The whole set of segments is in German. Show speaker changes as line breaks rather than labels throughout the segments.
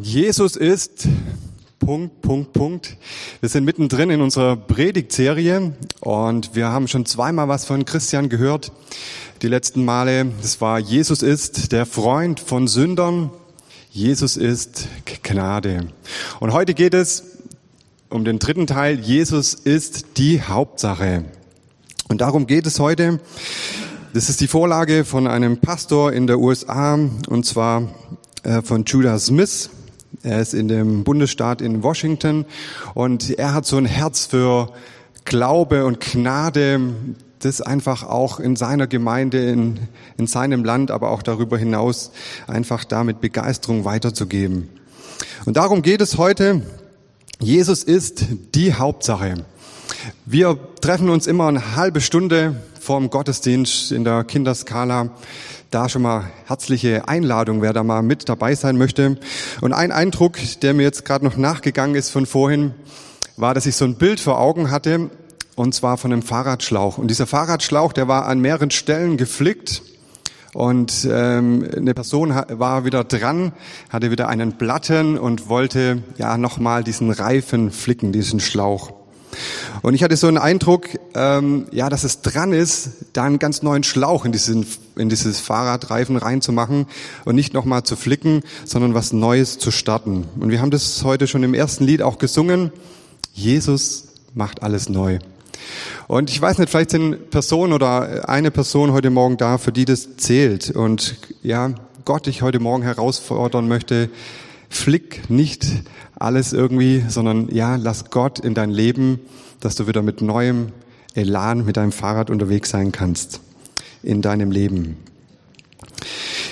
Jesus ist Punkt, Punkt, Punkt. Wir sind mittendrin in unserer Predigtserie und wir haben schon zweimal was von Christian gehört. Die letzten Male, das war Jesus ist der Freund von Sündern. Jesus ist Gnade. Und heute geht es um den dritten Teil. Jesus ist die Hauptsache. Und darum geht es heute. Das ist die Vorlage von einem Pastor in der USA und zwar äh, von Judah Smith. Er ist in dem Bundesstaat in Washington und er hat so ein Herz für Glaube und Gnade, das einfach auch in seiner Gemeinde, in, in seinem Land, aber auch darüber hinaus einfach damit Begeisterung weiterzugeben. Und darum geht es heute. Jesus ist die Hauptsache. Wir treffen uns immer eine halbe Stunde vorm Gottesdienst in der Kinderskala da schon mal herzliche Einladung, wer da mal mit dabei sein möchte. Und ein Eindruck, der mir jetzt gerade noch nachgegangen ist von vorhin, war, dass ich so ein Bild vor Augen hatte, und zwar von einem Fahrradschlauch. Und dieser Fahrradschlauch, der war an mehreren Stellen geflickt. Und ähm, eine Person war wieder dran, hatte wieder einen Platten und wollte ja nochmal diesen Reifen flicken, diesen Schlauch. Und ich hatte so einen Eindruck, ähm, ja, dass es dran ist, da einen ganz neuen Schlauch in, diesen, in dieses Fahrradreifen reinzumachen und nicht nochmal zu flicken, sondern was Neues zu starten. Und wir haben das heute schon im ersten Lied auch gesungen. Jesus macht alles neu. Und ich weiß nicht, vielleicht sind Personen oder eine Person heute Morgen da, für die das zählt. Und ja, Gott dich heute Morgen herausfordern möchte, flick nicht alles irgendwie, sondern ja, lass Gott in dein Leben, dass du wieder mit neuem Elan mit deinem Fahrrad unterwegs sein kannst in deinem Leben.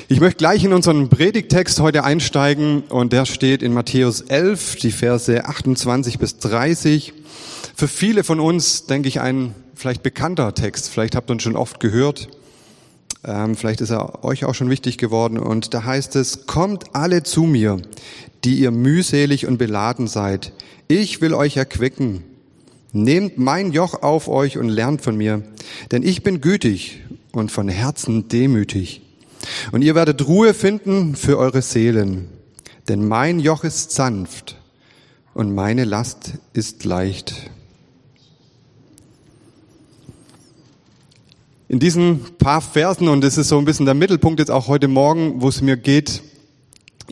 Ich möchte gleich in unseren Predigtext heute einsteigen und der steht in Matthäus 11, die Verse 28 bis 30. Für viele von uns, denke ich, ein vielleicht bekannter Text. Vielleicht habt ihr ihn schon oft gehört. Ähm, vielleicht ist er euch auch schon wichtig geworden. Und da heißt es, kommt alle zu mir, die ihr mühselig und beladen seid. Ich will euch erquicken. Nehmt mein Joch auf euch und lernt von mir, denn ich bin gütig und von Herzen demütig. Und ihr werdet Ruhe finden für eure Seelen, denn mein Joch ist sanft und meine Last ist leicht. In diesen paar Versen, und das ist so ein bisschen der Mittelpunkt jetzt auch heute Morgen, wo es mir geht,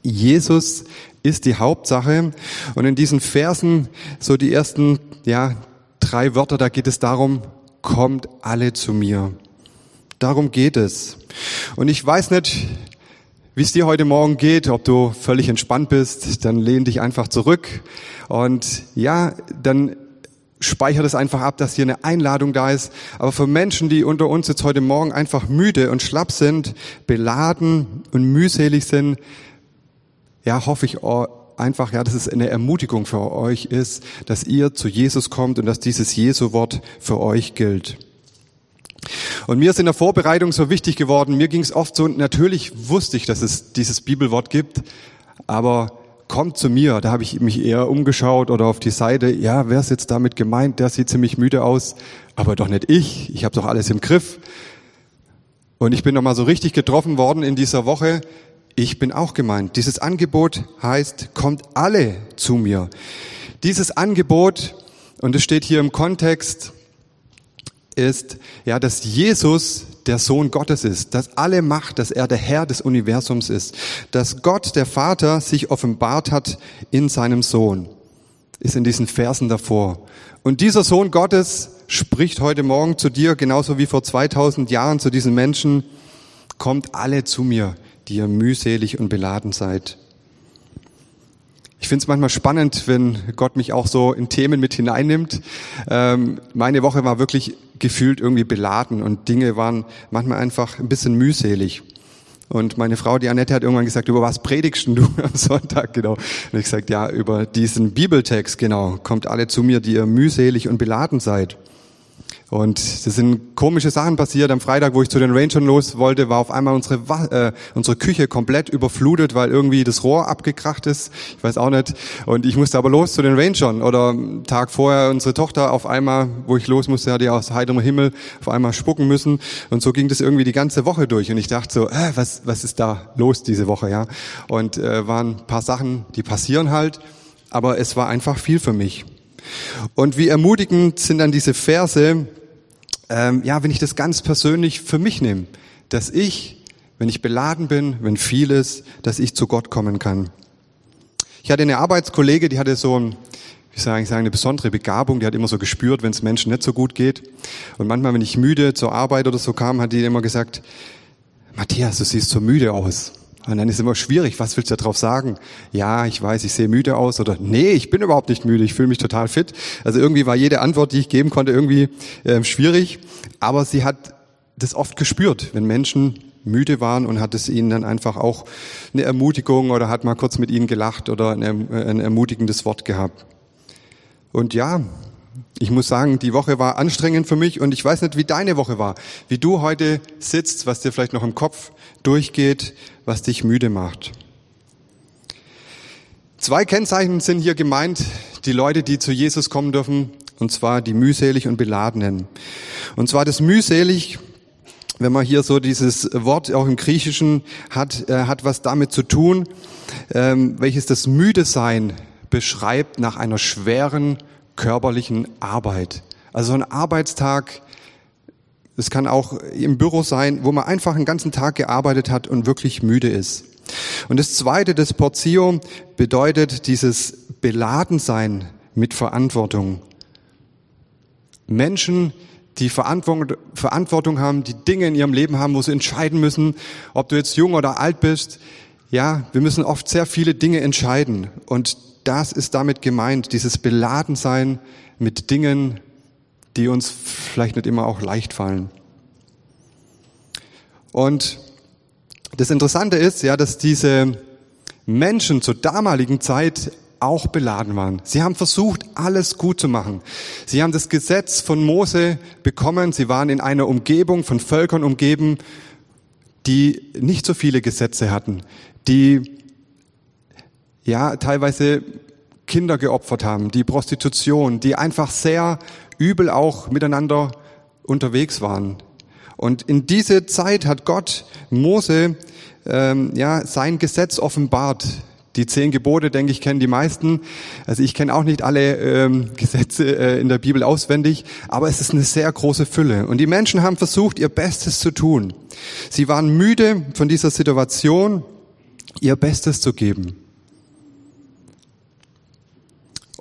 Jesus ist die Hauptsache. Und in diesen Versen, so die ersten, ja, drei Wörter, da geht es darum, kommt alle zu mir. Darum geht es. Und ich weiß nicht, wie es dir heute Morgen geht, ob du völlig entspannt bist, dann lehn dich einfach zurück und ja, dann speicher das einfach ab, dass hier eine Einladung da ist. Aber für Menschen, die unter uns jetzt heute Morgen einfach müde und schlapp sind, beladen und mühselig sind, ja, hoffe ich einfach, ja, dass es eine Ermutigung für euch ist, dass ihr zu Jesus kommt und dass dieses Jesu-Wort für euch gilt. Und mir ist in der Vorbereitung so wichtig geworden, mir ging es oft so, natürlich wusste ich, dass es dieses Bibelwort gibt, aber kommt zu mir, da habe ich mich eher umgeschaut oder auf die Seite, ja, wer ist jetzt damit gemeint, der sieht ziemlich müde aus, aber doch nicht ich, ich habe doch alles im Griff. Und ich bin noch mal so richtig getroffen worden in dieser Woche, ich bin auch gemeint. Dieses Angebot heißt, kommt alle zu mir. Dieses Angebot, und es steht hier im Kontext, ist, ja, dass Jesus der Sohn Gottes ist, dass alle Macht, dass er der Herr des Universums ist, dass Gott, der Vater, sich offenbart hat in seinem Sohn, ist in diesen Versen davor. Und dieser Sohn Gottes spricht heute Morgen zu dir, genauso wie vor 2000 Jahren zu diesen Menschen, kommt alle zu mir die ihr mühselig und beladen seid. Ich finde es manchmal spannend, wenn Gott mich auch so in Themen mit hineinnimmt. Ähm, meine Woche war wirklich gefühlt irgendwie beladen und Dinge waren manchmal einfach ein bisschen mühselig. Und meine Frau, die Annette, hat irgendwann gesagt, über was predigst du am Sonntag? Genau. Und ich gesagt, ja, über diesen Bibeltext, genau. Kommt alle zu mir, die ihr mühselig und beladen seid. Und das sind komische Sachen passiert. Am Freitag, wo ich zu den Rangern los wollte, war auf einmal unsere, äh, unsere Küche komplett überflutet, weil irgendwie das Rohr abgekracht ist. Ich weiß auch nicht. Und ich musste aber los zu den Rangern. Oder Tag vorher unsere Tochter auf einmal, wo ich los musste, hat die aus heiterem Himmel auf einmal spucken müssen. Und so ging das irgendwie die ganze Woche durch. Und ich dachte so, äh, was, was ist da los diese Woche, ja? Und äh, waren ein paar Sachen, die passieren halt. Aber es war einfach viel für mich. Und wie ermutigend sind dann diese Verse, ähm, ja, wenn ich das ganz persönlich für mich nehme, dass ich, wenn ich beladen bin, wenn viel ist, dass ich zu Gott kommen kann. Ich hatte eine Arbeitskollege, die hatte so ein, wie soll ich sagen, eine besondere Begabung, die hat immer so gespürt, wenn es Menschen nicht so gut geht. Und manchmal, wenn ich müde zur Arbeit oder so kam, hat die immer gesagt, Matthias, du siehst so müde aus. Und dann ist es immer schwierig, was willst du darauf sagen? Ja, ich weiß, ich sehe müde aus oder nee, ich bin überhaupt nicht müde, ich fühle mich total fit. Also irgendwie war jede Antwort, die ich geben konnte, irgendwie äh, schwierig. Aber sie hat das oft gespürt, wenn Menschen müde waren und hat es ihnen dann einfach auch eine Ermutigung oder hat mal kurz mit ihnen gelacht oder ein, ein ermutigendes Wort gehabt. Und ja, ich muss sagen, die Woche war anstrengend für mich und ich weiß nicht, wie deine Woche war, wie du heute sitzt, was dir vielleicht noch im Kopf durchgeht, was dich müde macht. Zwei Kennzeichen sind hier gemeint, die Leute, die zu Jesus kommen dürfen, und zwar die mühselig und beladenen. Und zwar das mühselig, wenn man hier so dieses Wort auch im Griechischen hat, äh, hat was damit zu tun, ähm, welches das müde sein beschreibt nach einer schweren körperlichen Arbeit. Also ein Arbeitstag, es kann auch im Büro sein, wo man einfach einen ganzen Tag gearbeitet hat und wirklich müde ist. Und das zweite, das Portio, bedeutet dieses Beladensein mit Verantwortung. Menschen, die Verantwortung haben, die Dinge in ihrem Leben haben, wo sie entscheiden müssen, ob du jetzt jung oder alt bist. Ja, wir müssen oft sehr viele Dinge entscheiden. Und das ist damit gemeint, dieses Beladensein mit Dingen, die uns vielleicht nicht immer auch leicht fallen. Und das Interessante ist ja, dass diese Menschen zur damaligen Zeit auch beladen waren. Sie haben versucht, alles gut zu machen. Sie haben das Gesetz von Mose bekommen. Sie waren in einer Umgebung von Völkern umgeben, die nicht so viele Gesetze hatten, die ja teilweise Kinder geopfert haben, die Prostitution, die einfach sehr übel auch miteinander unterwegs waren. Und in diese Zeit hat Gott Mose ähm, ja sein Gesetz offenbart. Die zehn Gebote, denke ich, kennen die meisten. Also ich kenne auch nicht alle ähm, Gesetze äh, in der Bibel auswendig, aber es ist eine sehr große Fülle. Und die Menschen haben versucht, ihr Bestes zu tun. Sie waren müde von dieser Situation, ihr Bestes zu geben.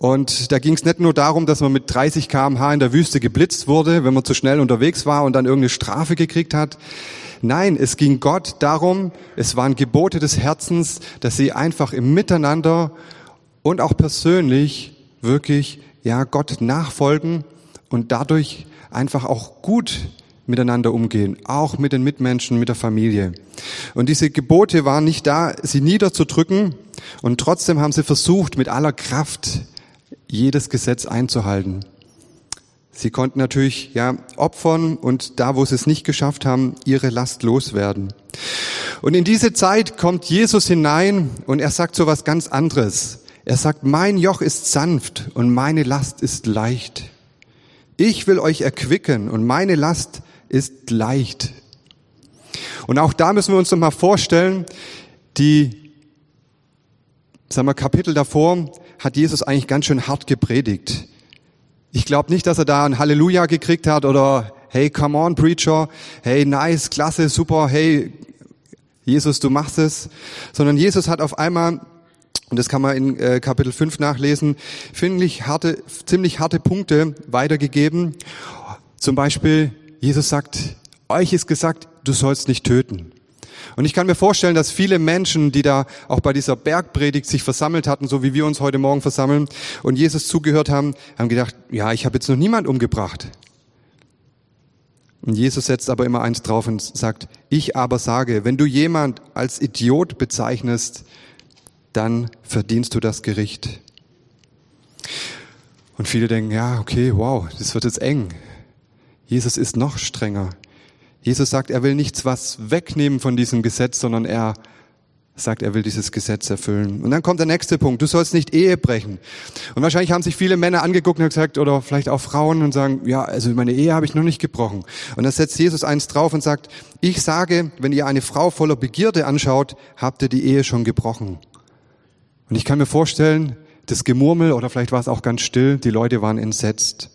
Und da ging es nicht nur darum, dass man mit 30 kmh in der Wüste geblitzt wurde, wenn man zu schnell unterwegs war und dann irgendeine Strafe gekriegt hat. Nein, es ging Gott darum, es waren Gebote des Herzens, dass sie einfach im Miteinander und auch persönlich wirklich, ja, Gott nachfolgen und dadurch einfach auch gut miteinander umgehen, auch mit den Mitmenschen, mit der Familie. Und diese Gebote waren nicht da, sie niederzudrücken, und trotzdem haben sie versucht, mit aller Kraft jedes Gesetz einzuhalten. Sie konnten natürlich ja opfern und da, wo sie es nicht geschafft haben, ihre Last loswerden. Und in diese Zeit kommt Jesus hinein und er sagt so was ganz anderes. Er sagt, mein Joch ist sanft und meine Last ist leicht. Ich will euch erquicken und meine Last ist leicht. Und auch da müssen wir uns noch mal vorstellen, die, sagen wir, Kapitel davor, hat Jesus eigentlich ganz schön hart gepredigt. Ich glaube nicht, dass er da ein Halleluja gekriegt hat oder hey, come on, Preacher, hey, nice, klasse, super, hey, Jesus, du machst es, sondern Jesus hat auf einmal, und das kann man in äh, Kapitel 5 nachlesen, finde ich harte, ziemlich harte Punkte weitergegeben. Zum Beispiel, Jesus sagt, euch ist gesagt, du sollst nicht töten. Und ich kann mir vorstellen, dass viele Menschen, die da auch bei dieser Bergpredigt sich versammelt hatten, so wie wir uns heute Morgen versammeln und Jesus zugehört haben, haben gedacht, ja, ich habe jetzt noch niemand umgebracht. Und Jesus setzt aber immer eins drauf und sagt, ich aber sage, wenn du jemand als Idiot bezeichnest, dann verdienst du das Gericht. Und viele denken, ja, okay, wow, das wird jetzt eng. Jesus ist noch strenger. Jesus sagt, er will nichts was wegnehmen von diesem Gesetz, sondern er sagt, er will dieses Gesetz erfüllen. Und dann kommt der nächste Punkt. Du sollst nicht Ehe brechen. Und wahrscheinlich haben sich viele Männer angeguckt und gesagt, oder vielleicht auch Frauen und sagen, ja, also meine Ehe habe ich noch nicht gebrochen. Und dann setzt Jesus eins drauf und sagt, ich sage, wenn ihr eine Frau voller Begierde anschaut, habt ihr die Ehe schon gebrochen. Und ich kann mir vorstellen, das Gemurmel oder vielleicht war es auch ganz still, die Leute waren entsetzt.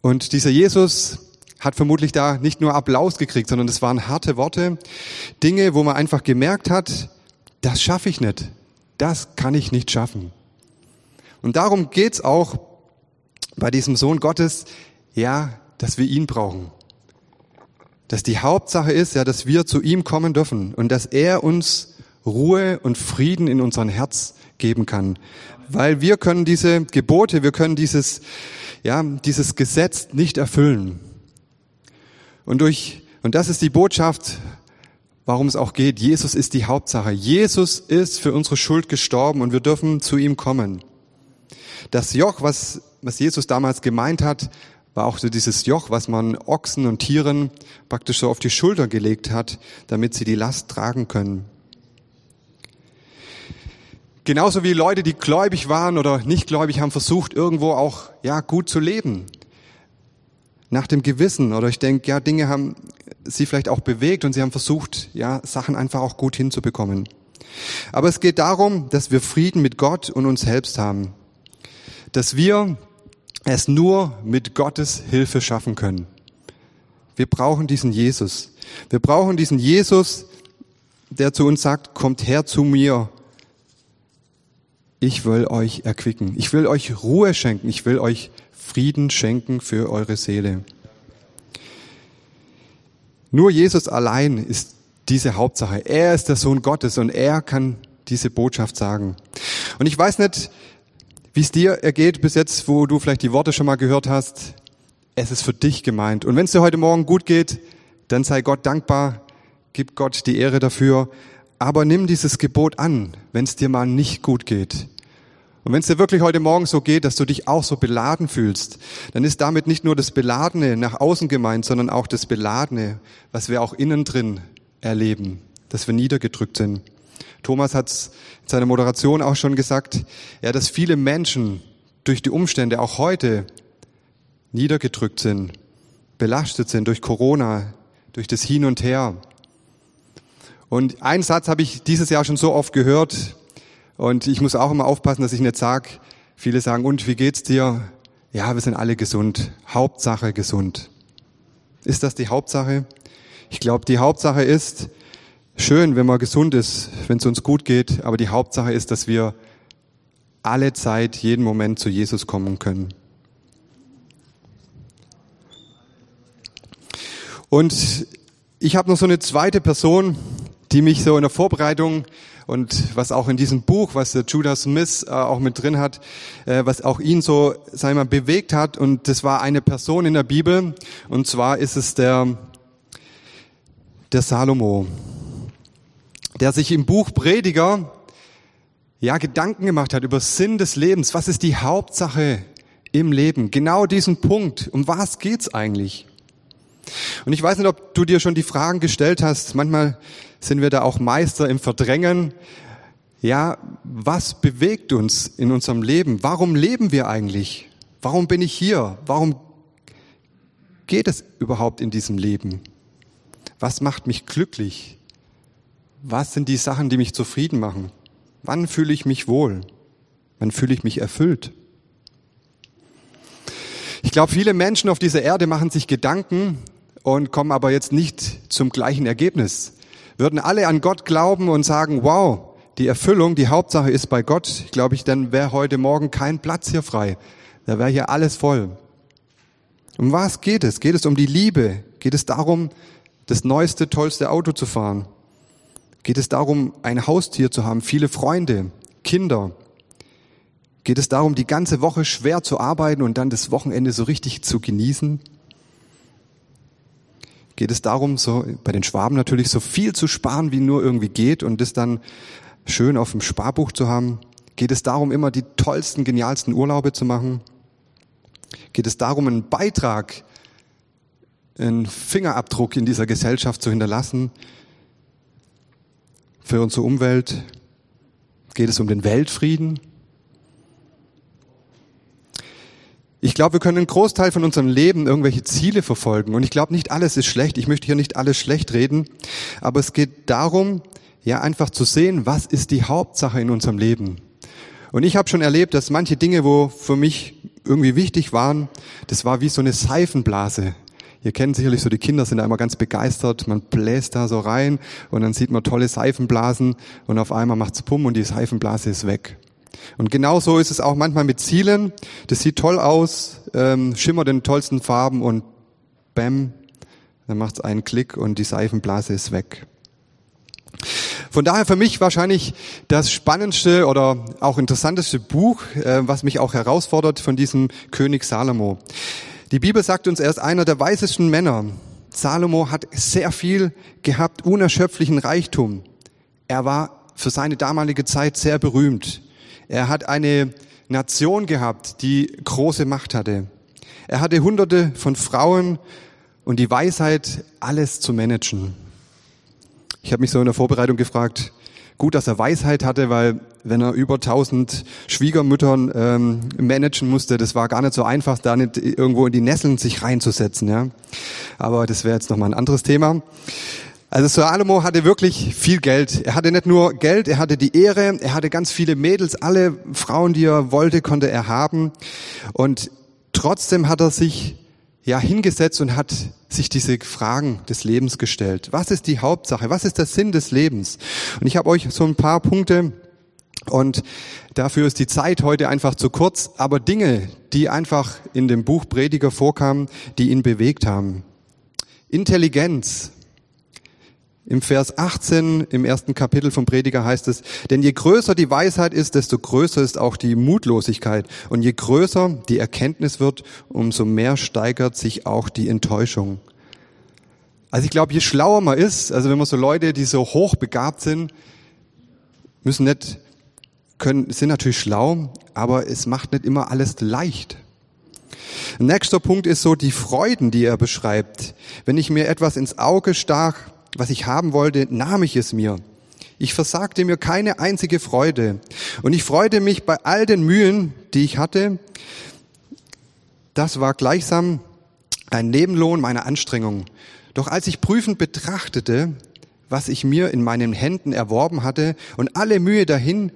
Und dieser Jesus hat vermutlich da nicht nur Applaus gekriegt, sondern das waren harte Worte, Dinge, wo man einfach gemerkt hat, das schaffe ich nicht, das kann ich nicht schaffen. Und darum geht's auch bei diesem Sohn Gottes, ja, dass wir ihn brauchen. Dass die Hauptsache ist, ja, dass wir zu ihm kommen dürfen und dass er uns Ruhe und Frieden in unserem Herz geben kann. Weil wir können diese Gebote, wir können dieses, ja, dieses Gesetz nicht erfüllen. Und durch, und das ist die Botschaft, warum es auch geht. Jesus ist die Hauptsache. Jesus ist für unsere Schuld gestorben und wir dürfen zu ihm kommen. Das Joch, was, was Jesus damals gemeint hat, war auch so dieses Joch, was man Ochsen und Tieren praktisch so auf die Schulter gelegt hat, damit sie die Last tragen können. Genauso wie Leute, die gläubig waren oder nicht gläubig, haben versucht, irgendwo auch, ja, gut zu leben. Nach dem Gewissen. Oder ich denke, ja, Dinge haben sie vielleicht auch bewegt und sie haben versucht, ja, Sachen einfach auch gut hinzubekommen. Aber es geht darum, dass wir Frieden mit Gott und uns selbst haben. Dass wir es nur mit Gottes Hilfe schaffen können. Wir brauchen diesen Jesus. Wir brauchen diesen Jesus, der zu uns sagt, kommt her zu mir ich will euch erquicken. Ich will euch Ruhe schenken. Ich will euch Frieden schenken für eure Seele. Nur Jesus allein ist diese Hauptsache. Er ist der Sohn Gottes und er kann diese Botschaft sagen. Und ich weiß nicht, wie es dir ergeht bis jetzt, wo du vielleicht die Worte schon mal gehört hast. Es ist für dich gemeint. Und wenn es dir heute Morgen gut geht, dann sei Gott dankbar, gib Gott die Ehre dafür. Aber nimm dieses Gebot an, wenn es dir mal nicht gut geht. Und wenn es dir wirklich heute Morgen so geht, dass du dich auch so beladen fühlst, dann ist damit nicht nur das Beladene nach außen gemeint, sondern auch das Beladene, was wir auch innen drin erleben, dass wir niedergedrückt sind. Thomas hat es in seiner Moderation auch schon gesagt, ja, dass viele Menschen durch die Umstände auch heute niedergedrückt sind, belastet sind durch Corona, durch das Hin und Her. Und einen Satz habe ich dieses Jahr schon so oft gehört, und ich muss auch immer aufpassen, dass ich nicht sage, viele sagen, und wie geht's dir? Ja, wir sind alle gesund. Hauptsache gesund. Ist das die Hauptsache? Ich glaube, die Hauptsache ist, schön, wenn man gesund ist, wenn es uns gut geht, aber die Hauptsache ist, dass wir alle Zeit, jeden Moment zu Jesus kommen können. Und ich habe noch so eine zweite Person, die mich so in der Vorbereitung und was auch in diesem Buch, was der Judah Smith äh, auch mit drin hat, äh, was auch ihn so, sag ich mal, bewegt hat. Und das war eine Person in der Bibel. Und zwar ist es der, der Salomo, der sich im Buch Prediger ja Gedanken gemacht hat über Sinn des Lebens. Was ist die Hauptsache im Leben? Genau diesen Punkt. Um was geht's eigentlich? Und ich weiß nicht, ob du dir schon die Fragen gestellt hast. Manchmal sind wir da auch Meister im Verdrängen. Ja, was bewegt uns in unserem Leben? Warum leben wir eigentlich? Warum bin ich hier? Warum geht es überhaupt in diesem Leben? Was macht mich glücklich? Was sind die Sachen, die mich zufrieden machen? Wann fühle ich mich wohl? Wann fühle ich mich erfüllt? Ich glaube, viele Menschen auf dieser Erde machen sich Gedanken und kommen aber jetzt nicht zum gleichen Ergebnis würden alle an Gott glauben und sagen, wow, die Erfüllung, die Hauptsache ist bei Gott, glaube ich, dann wäre heute Morgen kein Platz hier frei. Da wäre hier alles voll. Um was geht es? Geht es um die Liebe? Geht es darum, das neueste, tollste Auto zu fahren? Geht es darum, ein Haustier zu haben, viele Freunde, Kinder? Geht es darum, die ganze Woche schwer zu arbeiten und dann das Wochenende so richtig zu genießen? Geht es darum, so bei den Schwaben natürlich so viel zu sparen, wie nur irgendwie geht und das dann schön auf dem Sparbuch zu haben? Geht es darum, immer die tollsten, genialsten Urlaube zu machen? geht es darum, einen Beitrag, einen Fingerabdruck in dieser Gesellschaft zu hinterlassen. Für unsere Umwelt geht es um den Weltfrieden. Ich glaube, wir können einen Großteil von unserem Leben irgendwelche Ziele verfolgen. Und ich glaube, nicht alles ist schlecht. Ich möchte hier nicht alles schlecht reden. Aber es geht darum, ja, einfach zu sehen, was ist die Hauptsache in unserem Leben. Und ich habe schon erlebt, dass manche Dinge, wo für mich irgendwie wichtig waren, das war wie so eine Seifenblase. Ihr kennt sicherlich so, die Kinder sind da immer ganz begeistert, man bläst da so rein und dann sieht man tolle Seifenblasen und auf einmal macht's Pumm und die Seifenblase ist weg. Und genauso ist es auch manchmal mit Zielen. Das sieht toll aus, ähm, schimmert in tollsten Farben und bam, dann macht es einen Klick und die Seifenblase ist weg. Von daher für mich wahrscheinlich das spannendste oder auch interessanteste Buch, äh, was mich auch herausfordert von diesem König Salomo. Die Bibel sagt uns, er ist einer der weisesten Männer. Salomo hat sehr viel gehabt, unerschöpflichen Reichtum. Er war für seine damalige Zeit sehr berühmt. Er hat eine Nation gehabt, die große Macht hatte. Er hatte hunderte von Frauen und die Weisheit, alles zu managen. Ich habe mich so in der Vorbereitung gefragt, gut, dass er Weisheit hatte, weil wenn er über tausend Schwiegermüttern ähm, managen musste, das war gar nicht so einfach, da nicht irgendwo in die Nesseln sich reinzusetzen. Ja, aber das wäre jetzt noch mal ein anderes Thema. Also Salomo hatte wirklich viel Geld. Er hatte nicht nur Geld, er hatte die Ehre, er hatte ganz viele Mädels, alle Frauen, die er wollte, konnte er haben. Und trotzdem hat er sich ja hingesetzt und hat sich diese Fragen des Lebens gestellt. Was ist die Hauptsache? Was ist der Sinn des Lebens? Und ich habe euch so ein paar Punkte und dafür ist die Zeit heute einfach zu kurz, aber Dinge, die einfach in dem Buch Prediger vorkamen, die ihn bewegt haben. Intelligenz, im Vers 18 im ersten Kapitel vom Prediger heißt es, denn je größer die Weisheit ist, desto größer ist auch die Mutlosigkeit. Und je größer die Erkenntnis wird, umso mehr steigert sich auch die Enttäuschung. Also ich glaube, je schlauer man ist, also wenn man so Leute, die so hoch begabt sind, müssen nicht, können, sind natürlich schlau, aber es macht nicht immer alles leicht. Nächster Punkt ist so die Freuden, die er beschreibt. Wenn ich mir etwas ins Auge stach, was ich haben wollte, nahm ich es mir. Ich versagte mir keine einzige Freude. Und ich freute mich bei all den Mühen, die ich hatte. Das war gleichsam ein Nebenlohn meiner Anstrengung. Doch als ich prüfend betrachtete, was ich mir in meinen Händen erworben hatte und alle Mühe dahin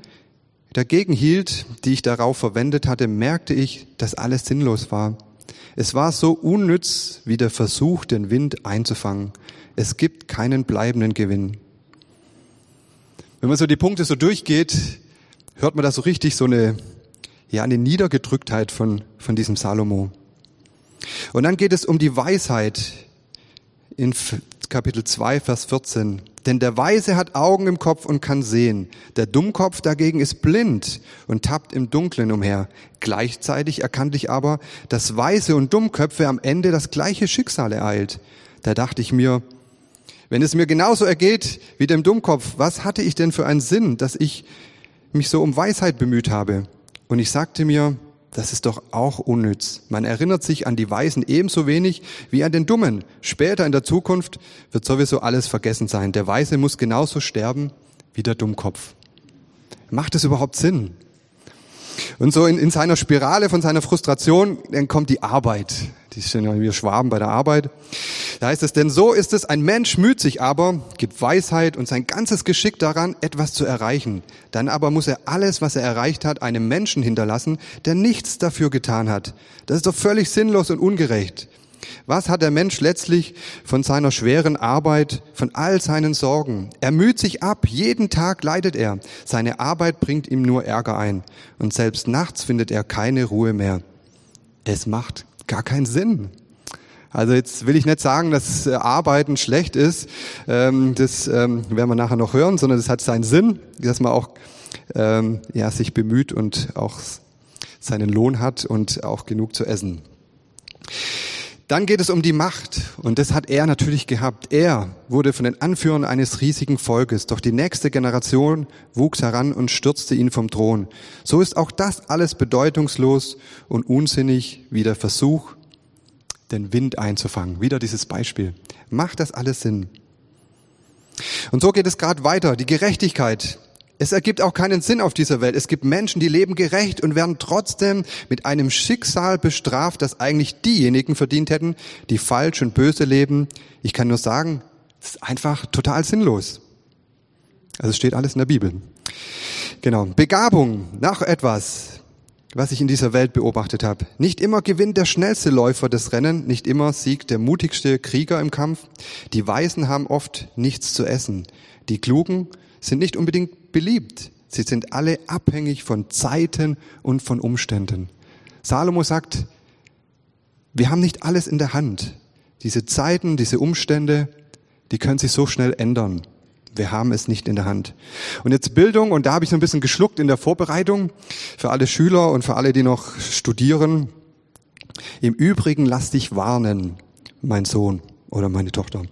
dagegen hielt, die ich darauf verwendet hatte, merkte ich, dass alles sinnlos war. Es war so unnütz wie der Versuch, den Wind einzufangen. Es gibt keinen bleibenden Gewinn. Wenn man so die Punkte so durchgeht, hört man da so richtig so eine, ja, eine Niedergedrücktheit von, von diesem Salomo. Und dann geht es um die Weisheit in Kapitel 2, Vers 14. Denn der Weise hat Augen im Kopf und kann sehen. Der Dummkopf dagegen ist blind und tappt im Dunkeln umher. Gleichzeitig erkannte ich aber, dass Weise und Dummköpfe am Ende das gleiche Schicksal ereilt. Da dachte ich mir, wenn es mir genauso ergeht wie dem Dummkopf, was hatte ich denn für einen Sinn, dass ich mich so um Weisheit bemüht habe? Und ich sagte mir, das ist doch auch unnütz. Man erinnert sich an die Weisen ebenso wenig wie an den Dummen. Später in der Zukunft wird sowieso alles vergessen sein. Der Weise muss genauso sterben wie der Dummkopf. Macht es überhaupt Sinn? Und so in, in seiner Spirale von seiner Frustration, dann kommt die Arbeit. Die sind ja wir Schwaben bei der Arbeit. Da heißt es, denn so ist es, ein Mensch müht sich aber, gibt Weisheit und sein ganzes Geschick daran, etwas zu erreichen. Dann aber muss er alles, was er erreicht hat, einem Menschen hinterlassen, der nichts dafür getan hat. Das ist doch völlig sinnlos und ungerecht. Was hat der Mensch letztlich von seiner schweren Arbeit, von all seinen Sorgen? Er müht sich ab, jeden Tag leidet er. Seine Arbeit bringt ihm nur Ärger ein. Und selbst nachts findet er keine Ruhe mehr. Es macht gar keinen Sinn. Also jetzt will ich nicht sagen, dass äh, Arbeiten schlecht ist. Ähm, das ähm, werden wir nachher noch hören, sondern es hat seinen Sinn, dass man auch ähm, ja, sich bemüht und auch seinen Lohn hat und auch genug zu essen. Dann geht es um die Macht und das hat er natürlich gehabt. Er wurde von den Anführern eines riesigen Volkes, doch die nächste Generation wuchs heran und stürzte ihn vom Thron. So ist auch das alles bedeutungslos und unsinnig wie der Versuch, den Wind einzufangen. Wieder dieses Beispiel. Macht das alles Sinn? Und so geht es gerade weiter. Die Gerechtigkeit, es ergibt auch keinen Sinn auf dieser Welt. Es gibt Menschen, die leben gerecht und werden trotzdem mit einem Schicksal bestraft, das eigentlich diejenigen verdient hätten, die falsch und böse leben. Ich kann nur sagen, es ist einfach total sinnlos. Also es steht alles in der Bibel. Genau. Begabung, nach etwas, was ich in dieser Welt beobachtet habe. Nicht immer gewinnt der schnellste Läufer das Rennen, nicht immer siegt der mutigste Krieger im Kampf. Die Weisen haben oft nichts zu essen. Die Klugen sind nicht unbedingt beliebt. Sie sind alle abhängig von Zeiten und von Umständen. Salomo sagt, wir haben nicht alles in der Hand. Diese Zeiten, diese Umstände, die können sich so schnell ändern. Wir haben es nicht in der Hand. Und jetzt Bildung, und da habe ich so ein bisschen geschluckt in der Vorbereitung für alle Schüler und für alle, die noch studieren. Im Übrigen lass dich warnen, mein Sohn oder meine Tochter.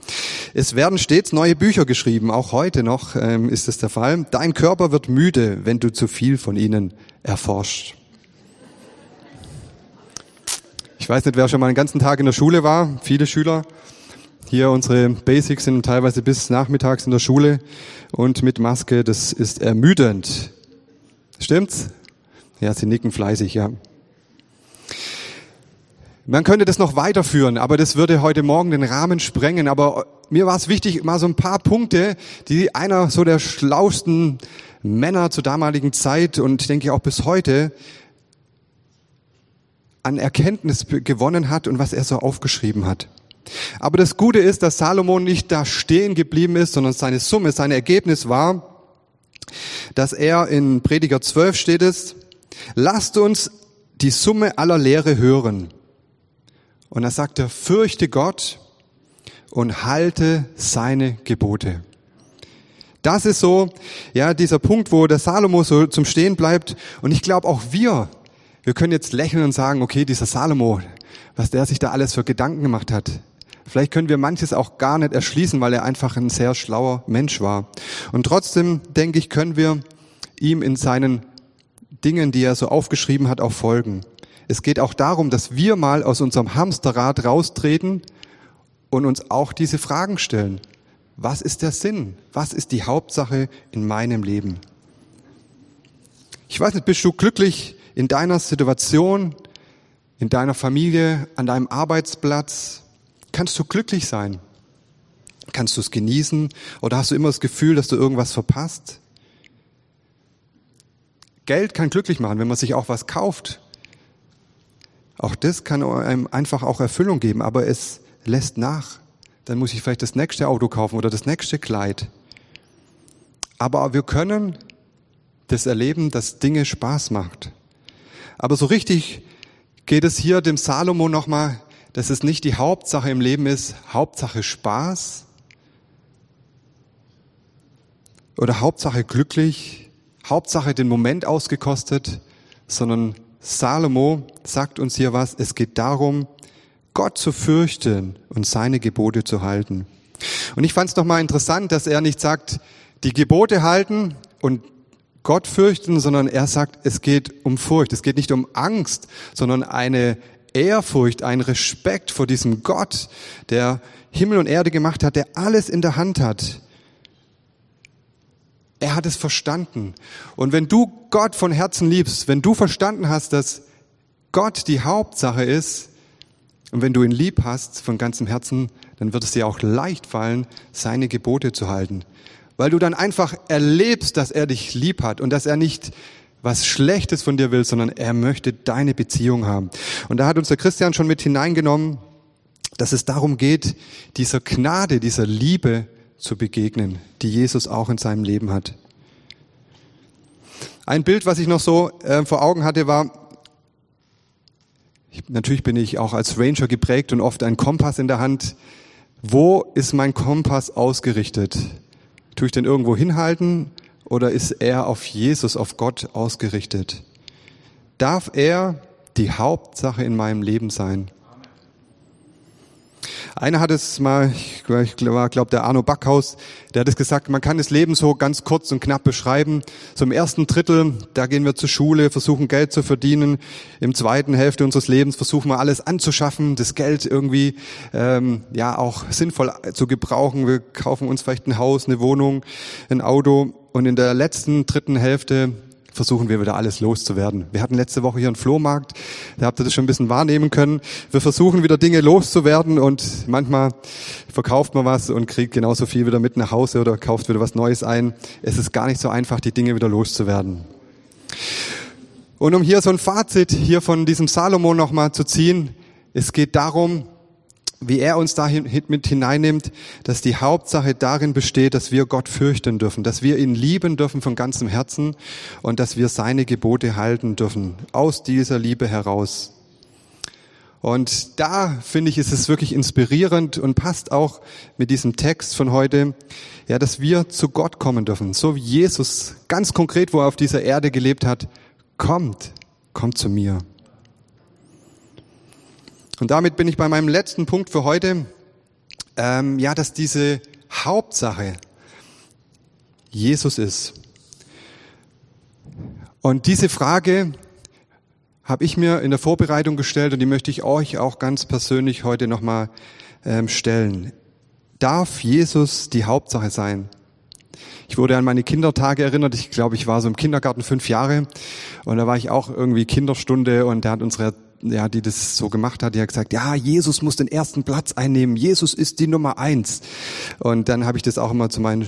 Es werden stets neue Bücher geschrieben, auch heute noch ähm, ist es der Fall. Dein Körper wird müde, wenn du zu viel von ihnen erforscht. Ich weiß nicht, wer schon mal den ganzen Tag in der Schule war, viele Schüler. Hier unsere Basics sind teilweise bis nachmittags in der Schule und mit Maske, das ist ermüdend. Stimmt's? Ja, sie nicken fleißig, ja. Man könnte das noch weiterführen, aber das würde heute Morgen den Rahmen sprengen. Aber mir war es wichtig, mal so ein paar Punkte, die einer so der schlausten Männer zur damaligen Zeit und ich denke auch bis heute an Erkenntnis gewonnen hat und was er so aufgeschrieben hat. Aber das Gute ist, dass Salomon nicht da stehen geblieben ist, sondern seine Summe, sein Ergebnis war, dass er in Prediger 12 steht es, lasst uns die Summe aller Lehre hören. Und da sagt er, fürchte Gott und halte seine Gebote. Das ist so, ja, dieser Punkt, wo der Salomo so zum Stehen bleibt. Und ich glaube auch wir, wir können jetzt lächeln und sagen, okay, dieser Salomo, was der sich da alles für Gedanken gemacht hat. Vielleicht können wir manches auch gar nicht erschließen, weil er einfach ein sehr schlauer Mensch war. Und trotzdem, denke ich, können wir ihm in seinen Dingen, die er so aufgeschrieben hat, auch folgen. Es geht auch darum, dass wir mal aus unserem Hamsterrad raustreten und uns auch diese Fragen stellen. Was ist der Sinn? Was ist die Hauptsache in meinem Leben? Ich weiß nicht, bist du glücklich in deiner Situation, in deiner Familie, an deinem Arbeitsplatz? Kannst du glücklich sein? Kannst du es genießen? Oder hast du immer das Gefühl, dass du irgendwas verpasst? Geld kann glücklich machen, wenn man sich auch was kauft. Auch das kann einem einfach auch Erfüllung geben, aber es lässt nach. Dann muss ich vielleicht das nächste Auto kaufen oder das nächste Kleid. Aber wir können das erleben, dass Dinge Spaß macht. Aber so richtig geht es hier dem Salomo nochmal, dass es nicht die Hauptsache im Leben ist, Hauptsache Spaß oder Hauptsache glücklich, Hauptsache den Moment ausgekostet, sondern Salomo sagt uns hier was. Es geht darum, Gott zu fürchten und seine Gebote zu halten. Und ich fand es nochmal interessant, dass er nicht sagt, die Gebote halten und Gott fürchten, sondern er sagt, es geht um Furcht. Es geht nicht um Angst, sondern eine Ehrfurcht, ein Respekt vor diesem Gott, der Himmel und Erde gemacht hat, der alles in der Hand hat. Er hat es verstanden. Und wenn du Gott von Herzen liebst, wenn du verstanden hast, dass Gott die Hauptsache ist, und wenn du ihn lieb hast von ganzem Herzen, dann wird es dir auch leicht fallen, seine Gebote zu halten. Weil du dann einfach erlebst, dass er dich lieb hat und dass er nicht was Schlechtes von dir will, sondern er möchte deine Beziehung haben. Und da hat uns der Christian schon mit hineingenommen, dass es darum geht, dieser Gnade, dieser Liebe zu begegnen, die Jesus auch in seinem Leben hat. Ein Bild, was ich noch so äh, vor Augen hatte, war, ich, natürlich bin ich auch als Ranger geprägt und oft ein Kompass in der Hand. Wo ist mein Kompass ausgerichtet? Tue ich den irgendwo hinhalten oder ist er auf Jesus, auf Gott ausgerichtet? Darf er die Hauptsache in meinem Leben sein? Einer hat es mal, ich glaube, glaub, der Arno Backhaus, der hat es gesagt, man kann das Leben so ganz kurz und knapp beschreiben. So ersten Drittel, da gehen wir zur Schule, versuchen Geld zu verdienen. Im zweiten Hälfte unseres Lebens versuchen wir alles anzuschaffen, das Geld irgendwie ähm, ja auch sinnvoll zu gebrauchen. Wir kaufen uns vielleicht ein Haus, eine Wohnung, ein Auto. Und in der letzten dritten Hälfte versuchen wir wieder alles loszuwerden. Wir hatten letzte Woche hier einen Flohmarkt, da habt ihr das schon ein bisschen wahrnehmen können. Wir versuchen wieder Dinge loszuwerden und manchmal verkauft man was und kriegt genauso viel wieder mit nach Hause oder kauft wieder was Neues ein. Es ist gar nicht so einfach, die Dinge wieder loszuwerden. Und um hier so ein Fazit hier von diesem Salomo nochmal zu ziehen, es geht darum, wie er uns da mit hineinnimmt, dass die Hauptsache darin besteht, dass wir Gott fürchten dürfen, dass wir ihn lieben dürfen von ganzem Herzen und dass wir seine Gebote halten dürfen, aus dieser Liebe heraus. Und da finde ich, ist es wirklich inspirierend und passt auch mit diesem Text von heute, ja, dass wir zu Gott kommen dürfen, so wie Jesus ganz konkret, wo er auf dieser Erde gelebt hat, kommt, kommt zu mir. Und damit bin ich bei meinem letzten Punkt für heute. Ähm, ja, dass diese Hauptsache Jesus ist. Und diese Frage habe ich mir in der Vorbereitung gestellt und die möchte ich euch auch ganz persönlich heute nochmal ähm, stellen. Darf Jesus die Hauptsache sein? Ich wurde an meine Kindertage erinnert. Ich glaube, ich war so im Kindergarten fünf Jahre und da war ich auch irgendwie Kinderstunde und da hat unsere ja, die das so gemacht hat, die hat gesagt, ja, Jesus muss den ersten Platz einnehmen. Jesus ist die Nummer eins. Und dann habe ich das auch immer zu meinen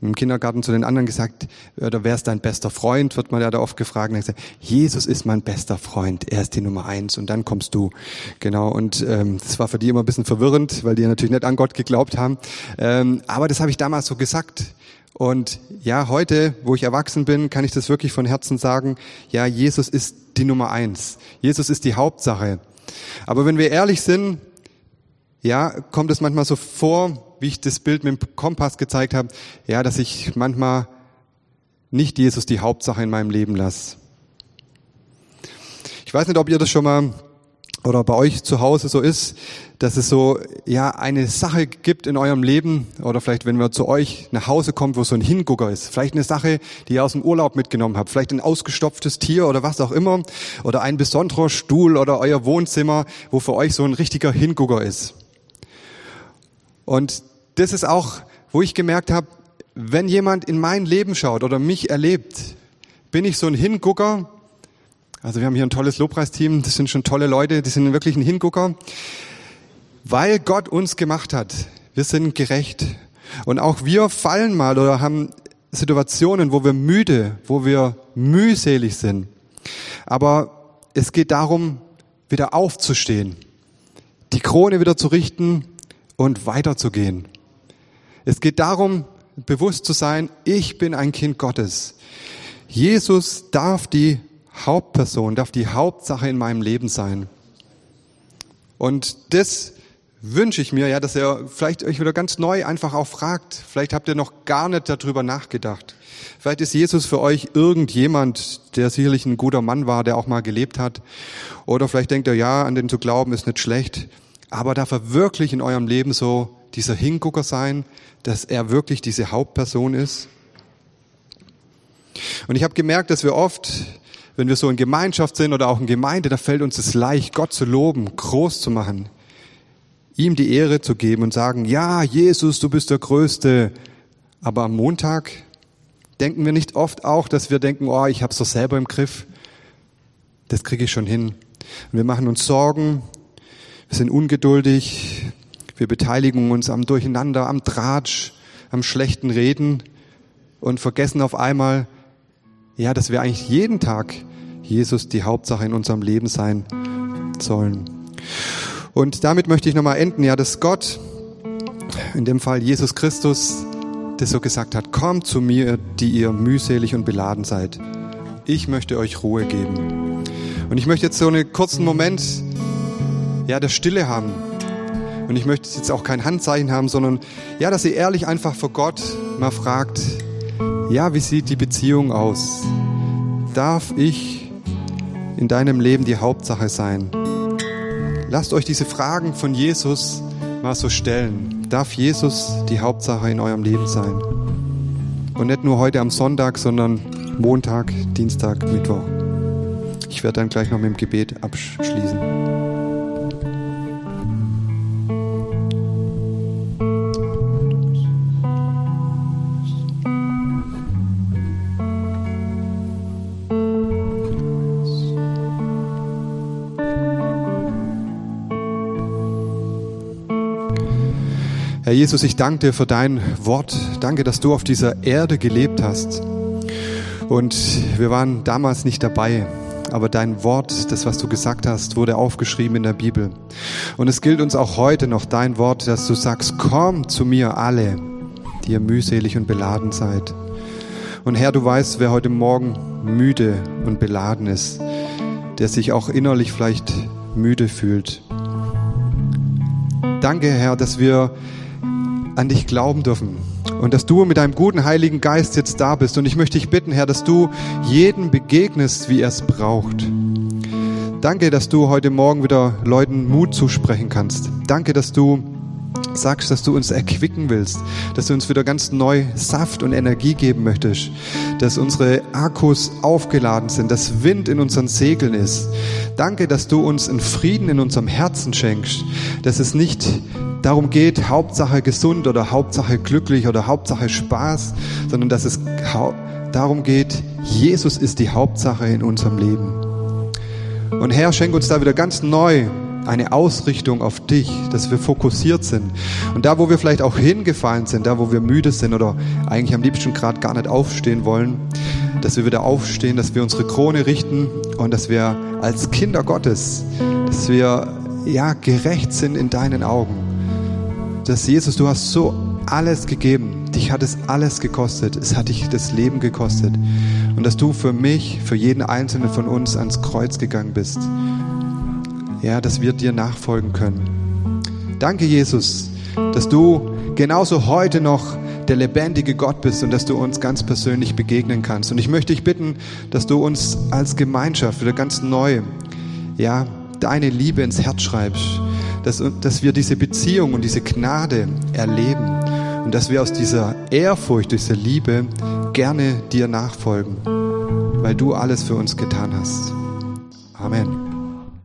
im Kindergarten zu den anderen gesagt, oder wer ist dein bester Freund, wird man ja da oft gefragt. Und gesagt, Jesus ist mein bester Freund, er ist die Nummer eins und dann kommst du. Genau, und ähm, das war für die immer ein bisschen verwirrend, weil die natürlich nicht an Gott geglaubt haben. Ähm, aber das habe ich damals so gesagt. Und ja, heute, wo ich erwachsen bin, kann ich das wirklich von Herzen sagen, ja, Jesus ist die Nummer eins. Jesus ist die Hauptsache. Aber wenn wir ehrlich sind, ja, kommt es manchmal so vor, wie ich das Bild mit dem Kompass gezeigt habe, ja, dass ich manchmal nicht Jesus die Hauptsache in meinem Leben lasse. Ich weiß nicht, ob ihr das schon mal oder bei euch zu Hause so ist, dass es so ja eine Sache gibt in eurem Leben oder vielleicht wenn wir zu euch nach Hause kommt, wo so ein Hingucker ist, vielleicht eine Sache, die ihr aus dem Urlaub mitgenommen habt, vielleicht ein ausgestopftes Tier oder was auch immer. Oder ein besonderer Stuhl oder euer Wohnzimmer, wo für euch so ein richtiger Hingucker ist. Und das ist auch, wo ich gemerkt habe, wenn jemand in mein Leben schaut oder mich erlebt, bin ich so ein Hingucker, also wir haben hier ein tolles Lobpreisteam, das sind schon tolle Leute, die sind wirklich ein Hingucker, weil Gott uns gemacht hat. Wir sind gerecht. Und auch wir fallen mal oder haben Situationen, wo wir müde, wo wir mühselig sind. Aber es geht darum, wieder aufzustehen, die Krone wieder zu richten und weiterzugehen. Es geht darum, bewusst zu sein, ich bin ein Kind Gottes. Jesus darf die Hauptperson, darf die Hauptsache in meinem Leben sein. Und das wünsche ich mir, ja, dass ihr vielleicht euch wieder ganz neu einfach auch fragt. Vielleicht habt ihr noch gar nicht darüber nachgedacht. Vielleicht ist Jesus für euch irgendjemand, der sicherlich ein guter Mann war, der auch mal gelebt hat. Oder vielleicht denkt ihr, ja, an den zu glauben ist nicht schlecht. Aber darf er wirklich in eurem Leben so dieser Hingucker sein, dass er wirklich diese Hauptperson ist? Und ich habe gemerkt, dass wir oft wenn wir so in Gemeinschaft sind oder auch in Gemeinde, da fällt uns es leicht, Gott zu loben, groß zu machen, ihm die Ehre zu geben und sagen, ja, Jesus, du bist der Größte. Aber am Montag denken wir nicht oft auch, dass wir denken, oh, ich habe es doch selber im Griff. Das kriege ich schon hin. Wir machen uns Sorgen, wir sind ungeduldig, wir beteiligen uns am Durcheinander, am Tratsch, am schlechten Reden und vergessen auf einmal, ja, dass wir eigentlich jeden Tag Jesus die Hauptsache in unserem Leben sein sollen. Und damit möchte ich nochmal enden, ja, dass Gott, in dem Fall Jesus Christus, das so gesagt hat, kommt zu mir, die ihr mühselig und beladen seid. Ich möchte euch Ruhe geben. Und ich möchte jetzt so einen kurzen Moment, ja, der Stille haben. Und ich möchte jetzt auch kein Handzeichen haben, sondern ja, dass ihr ehrlich einfach vor Gott mal fragt, ja, wie sieht die Beziehung aus? Darf ich in deinem Leben die Hauptsache sein. Lasst euch diese Fragen von Jesus mal so stellen. Darf Jesus die Hauptsache in eurem Leben sein? Und nicht nur heute am Sonntag, sondern Montag, Dienstag, Mittwoch. Ich werde dann gleich noch mit dem Gebet abschließen. Herr Jesus, ich danke dir für dein Wort. Danke, dass du auf dieser Erde gelebt hast. Und wir waren damals nicht dabei, aber dein Wort, das, was du gesagt hast, wurde aufgeschrieben in der Bibel. Und es gilt uns auch heute noch dein Wort, dass du sagst, komm zu mir alle, die ihr mühselig und beladen seid. Und Herr, du weißt, wer heute Morgen müde und beladen ist, der sich auch innerlich vielleicht müde fühlt. Danke, Herr, dass wir an dich glauben dürfen und dass du mit deinem guten Heiligen Geist jetzt da bist. Und ich möchte dich bitten, Herr, dass du jeden begegnest, wie er es braucht. Danke, dass du heute Morgen wieder Leuten Mut zusprechen kannst. Danke, dass du sagst, dass du uns erquicken willst, dass du uns wieder ganz neu Saft und Energie geben möchtest, dass unsere Akkus aufgeladen sind, dass Wind in unseren Segeln ist. Danke, dass du uns einen Frieden in unserem Herzen schenkst, dass es nicht darum geht, Hauptsache gesund oder Hauptsache glücklich oder Hauptsache Spaß, sondern dass es darum geht, Jesus ist die Hauptsache in unserem Leben. Und Herr, schenk uns da wieder ganz neu eine Ausrichtung auf dich, dass wir fokussiert sind. Und da, wo wir vielleicht auch hingefallen sind, da, wo wir müde sind oder eigentlich am liebsten gerade gar nicht aufstehen wollen, dass wir wieder aufstehen, dass wir unsere Krone richten und dass wir als Kinder Gottes, dass wir ja gerecht sind in deinen Augen dass Jesus, du hast so alles gegeben. Dich hat es alles gekostet. Es hat dich das Leben gekostet. Und dass du für mich, für jeden einzelnen von uns ans Kreuz gegangen bist. Ja, dass wir dir nachfolgen können. Danke, Jesus, dass du genauso heute noch der lebendige Gott bist und dass du uns ganz persönlich begegnen kannst. Und ich möchte dich bitten, dass du uns als Gemeinschaft wieder ganz neu, ja, deine Liebe ins Herz schreibst dass, dass wir diese Beziehung und diese Gnade erleben und dass wir aus dieser Ehrfurcht, dieser Liebe gerne dir nachfolgen, weil du alles für uns getan hast. Amen.